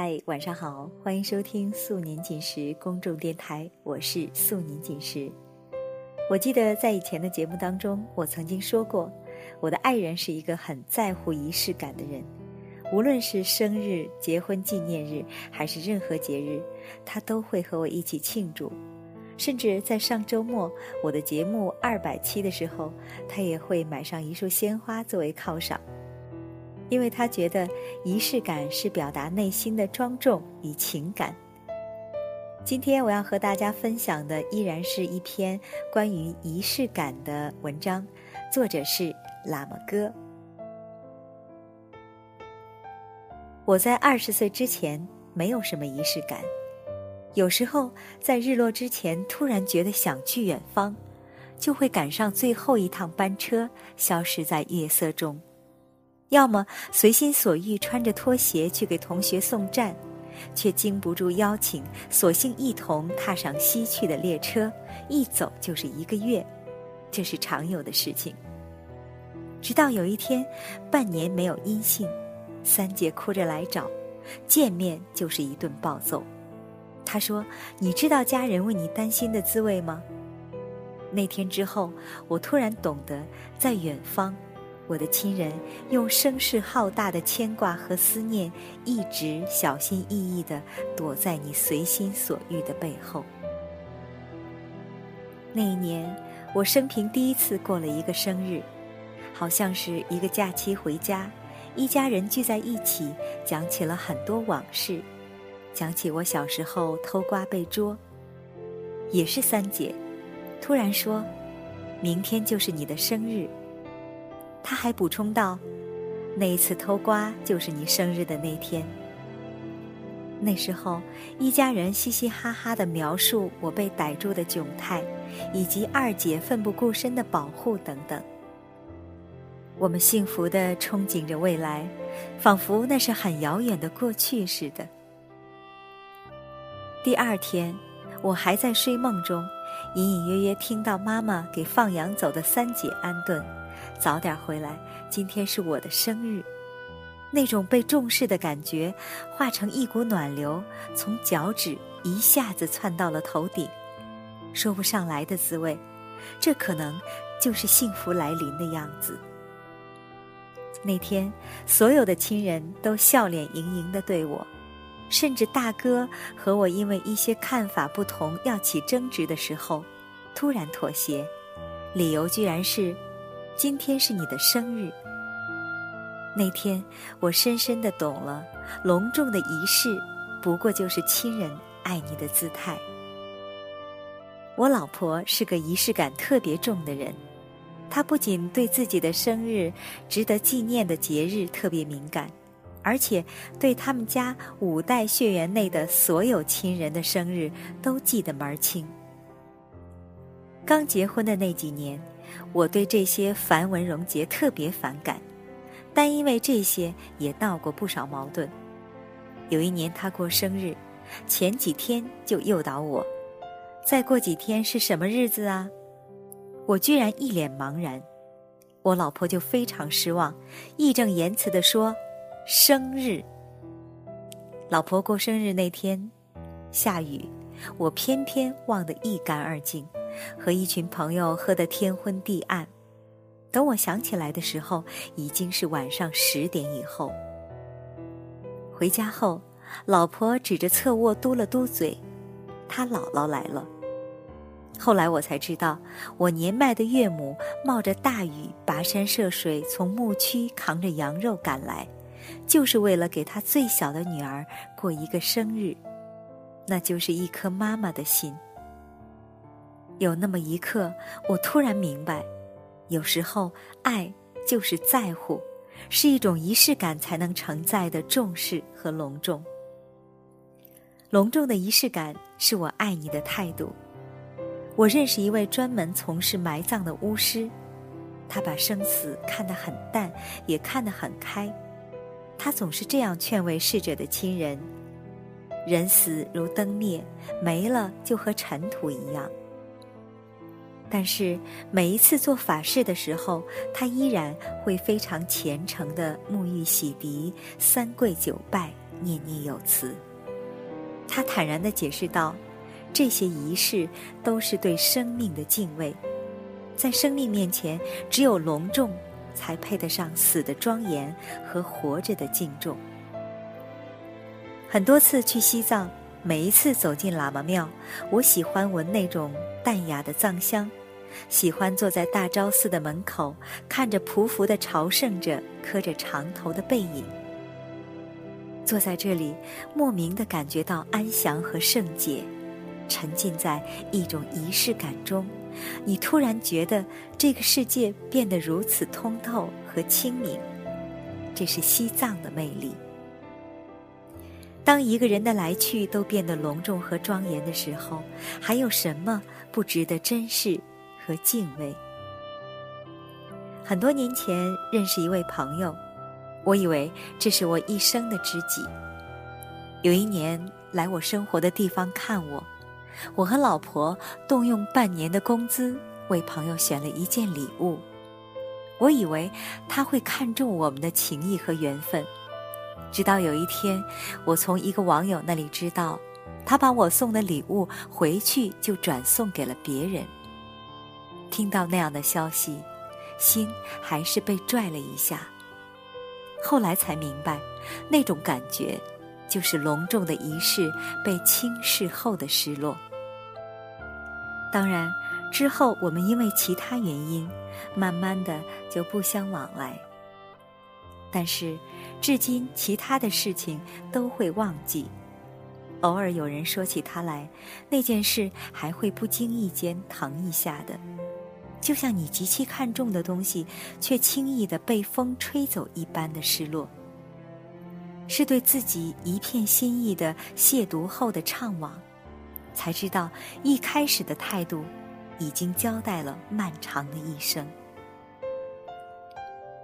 嗨，晚上好，欢迎收听素年锦时公众电台，我是素年锦时。我记得在以前的节目当中，我曾经说过，我的爱人是一个很在乎仪式感的人，无论是生日、结婚纪念日，还是任何节日，他都会和我一起庆祝。甚至在上周末我的节目二百期的时候，他也会买上一束鲜花作为犒赏。因为他觉得仪式感是表达内心的庄重与情感。今天我要和大家分享的依然是一篇关于仪式感的文章，作者是喇嘛哥。我在二十岁之前没有什么仪式感，有时候在日落之前突然觉得想去远方，就会赶上最后一趟班车，消失在夜色中。要么随心所欲穿着拖鞋去给同学送站，却经不住邀请，索性一同踏上西去的列车，一走就是一个月，这是常有的事情。直到有一天，半年没有音信，三姐哭着来找，见面就是一顿暴揍。她说：“你知道家人为你担心的滋味吗？”那天之后，我突然懂得，在远方。我的亲人用声势浩大的牵挂和思念，一直小心翼翼地躲在你随心所欲的背后。那一年，我生平第一次过了一个生日，好像是一个假期回家，一家人聚在一起，讲起了很多往事，讲起我小时候偷瓜被捉。也是三姐，突然说：“明天就是你的生日。”他还补充道：“那一次偷瓜就是你生日的那天。那时候，一家人嘻嘻哈哈的描述我被逮住的窘态，以及二姐奋不顾身的保护等等。我们幸福的憧憬着未来，仿佛那是很遥远的过去似的。第二天，我还在睡梦中，隐隐约约听到妈妈给放羊走的三姐安顿。”早点回来，今天是我的生日。那种被重视的感觉，化成一股暖流，从脚趾一下子窜到了头顶，说不上来的滋味。这可能就是幸福来临的样子。那天，所有的亲人都笑脸盈盈的对我，甚至大哥和我因为一些看法不同要起争执的时候，突然妥协，理由居然是。今天是你的生日。那天，我深深的懂了，隆重的仪式，不过就是亲人爱你的姿态。我老婆是个仪式感特别重的人，她不仅对自己的生日、值得纪念的节日特别敏感，而且对他们家五代血缘内的所有亲人的生日都记得门儿清。刚结婚的那几年。我对这些繁文缛节特别反感，但因为这些也闹过不少矛盾。有一年他过生日，前几天就诱导我：“再过几天是什么日子啊？”我居然一脸茫然，我老婆就非常失望，义正言辞地说：“生日。”老婆过生日那天，下雨，我偏偏忘得一干二净。和一群朋友喝得天昏地暗，等我想起来的时候，已经是晚上十点以后。回家后，老婆指着侧卧嘟了嘟嘴：“她姥姥来了。”后来我才知道，我年迈的岳母冒着大雨跋山涉水从牧区扛着羊肉赶来，就是为了给她最小的女儿过一个生日，那就是一颗妈妈的心。有那么一刻，我突然明白，有时候爱就是在乎，是一种仪式感才能承载的重视和隆重。隆重的仪式感是我爱你的态度。我认识一位专门从事埋葬的巫师，他把生死看得很淡，也看得很开。他总是这样劝慰逝者的亲人：人死如灯灭，没了就和尘土一样。但是每一次做法事的时候，他依然会非常虔诚的沐浴洗涤、三跪九拜，念念有词。他坦然地解释道：“这些仪式都是对生命的敬畏，在生命面前，只有隆重，才配得上死的庄严和活着的敬重。”很多次去西藏，每一次走进喇嘛庙，我喜欢闻那种淡雅的藏香，喜欢坐在大昭寺的门口，看着匍匐的朝圣者磕着长头的背影。坐在这里，莫名的感觉到安详和圣洁，沉浸在一种仪式感中，你突然觉得这个世界变得如此通透和清明，这是西藏的魅力。当一个人的来去都变得隆重和庄严的时候，还有什么不值得珍视和敬畏？很多年前认识一位朋友。我以为这是我一生的知己。有一年来我生活的地方看我，我和老婆动用半年的工资为朋友选了一件礼物。我以为他会看重我们的情谊和缘分，直到有一天，我从一个网友那里知道，他把我送的礼物回去就转送给了别人。听到那样的消息，心还是被拽了一下。后来才明白，那种感觉，就是隆重的仪式被轻视后的失落。当然，之后我们因为其他原因，慢慢的就不相往来。但是，至今其他的事情都会忘记。偶尔有人说起他来，那件事还会不经意间疼一下的。就像你极其看重的东西，却轻易的被风吹走一般的失落，是对自己一片心意的亵渎后的怅惘，才知道一开始的态度，已经交代了漫长的一生。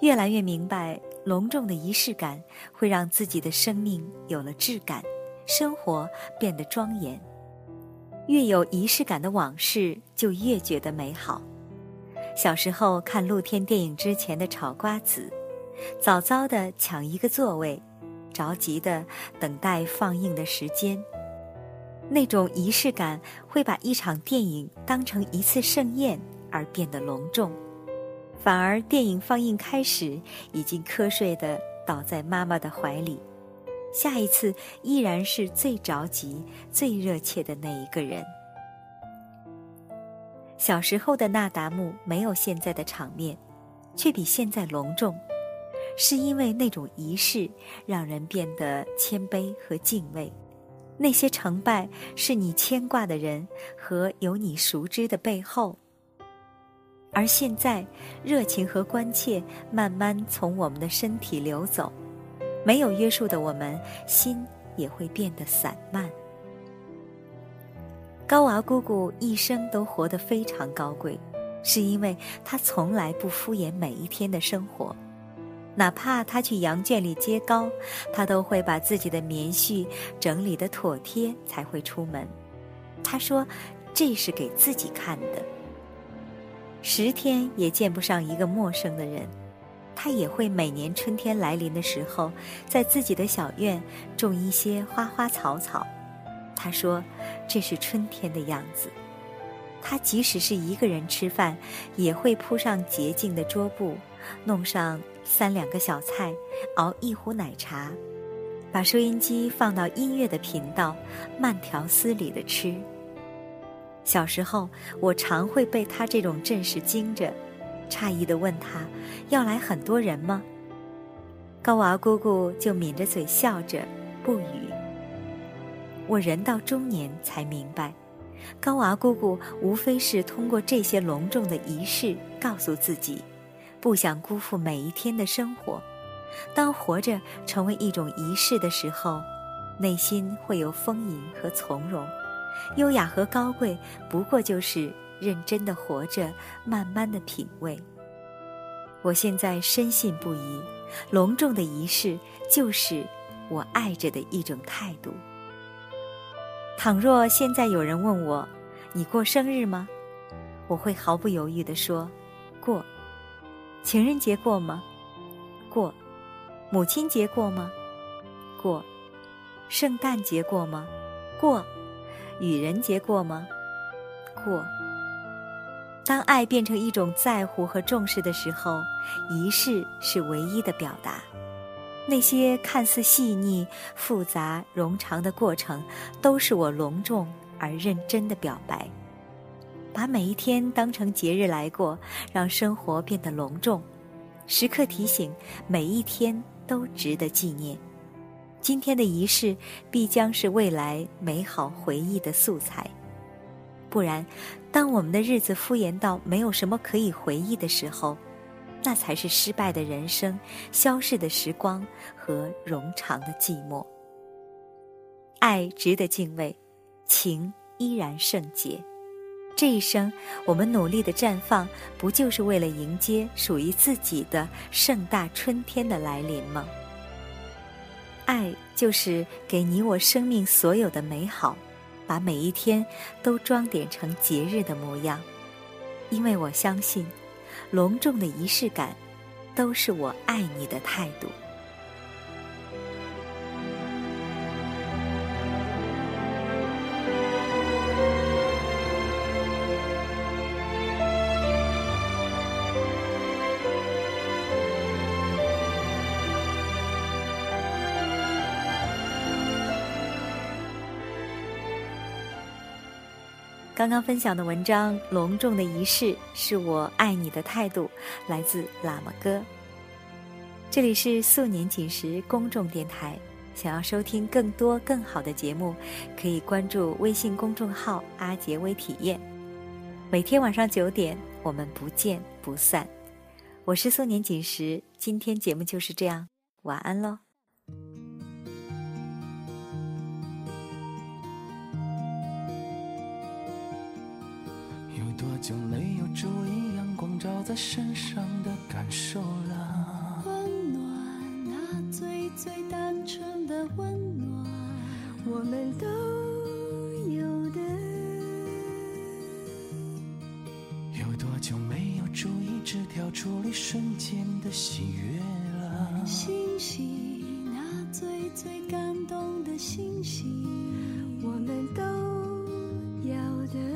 越来越明白，隆重的仪式感会让自己的生命有了质感，生活变得庄严。越有仪式感的往事，就越觉得美好。小时候看露天电影之前的炒瓜子，早早的抢一个座位，着急的等待放映的时间。那种仪式感会把一场电影当成一次盛宴而变得隆重，反而电影放映开始，已经瞌睡的倒在妈妈的怀里，下一次依然是最着急、最热切的那一个人。小时候的那达慕没有现在的场面，却比现在隆重，是因为那种仪式让人变得谦卑和敬畏。那些成败是你牵挂的人和有你熟知的背后。而现在，热情和关切慢慢从我们的身体流走，没有约束的我们，心也会变得散漫。高娃姑姑一生都活得非常高贵，是因为她从来不敷衍每一天的生活，哪怕她去羊圈里接羔，她都会把自己的棉絮整理得妥帖才会出门。她说：“这是给自己看的。”十天也见不上一个陌生的人，他也会每年春天来临的时候，在自己的小院种一些花花草草。他说：“这是春天的样子。”他即使是一个人吃饭，也会铺上洁净的桌布，弄上三两个小菜，熬一壶奶茶，把收音机放到音乐的频道，慢条斯理的吃。小时候，我常会被他这种阵势惊着，诧异的问他：“要来很多人吗？”高娃姑姑就抿着嘴笑着，不语。我人到中年才明白，高娃姑姑无非是通过这些隆重的仪式，告诉自己，不想辜负每一天的生活。当活着成为一种仪式的时候，内心会有丰盈和从容，优雅和高贵，不过就是认真的活着，慢慢的品味。我现在深信不疑，隆重的仪式就是我爱着的一种态度。倘若现在有人问我，你过生日吗？我会毫不犹豫地说，过。情人节过吗？过。母亲节过吗？过。圣诞节过吗？过。愚人节过吗？过。当爱变成一种在乎和重视的时候，仪式是唯一的表达。那些看似细腻、复杂、冗长的过程，都是我隆重而认真的表白。把每一天当成节日来过，让生活变得隆重。时刻提醒，每一天都值得纪念。今天的仪式，必将是未来美好回忆的素材。不然，当我们的日子敷衍到没有什么可以回忆的时候，那才是失败的人生、消逝的时光和冗长的寂寞。爱值得敬畏，情依然圣洁。这一生，我们努力的绽放，不就是为了迎接属于自己的盛大春天的来临吗？爱就是给你我生命所有的美好。把每一天都装点成节日的模样，因为我相信，隆重的仪式感，都是我爱你的态度。刚刚分享的文章《隆重的仪式》是我爱你的态度，来自喇嘛哥。这里是素年锦时公众电台，想要收听更多更好的节目，可以关注微信公众号“阿杰微体验”。每天晚上九点，我们不见不散。我是素年锦时，今天节目就是这样，晚安喽。就没有注意阳光照在身上的感受了。温暖，那最最单纯的温暖，我们都有的。有多久没有注意纸条处理瞬间的喜悦了？星星，那最最感动的星星，我们都要的。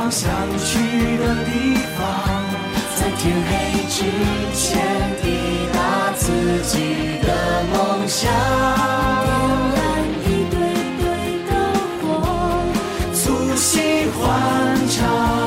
往想去的地方，在天黑之前抵达自己的梦想。点燃一堆堆的火，促膝欢唱。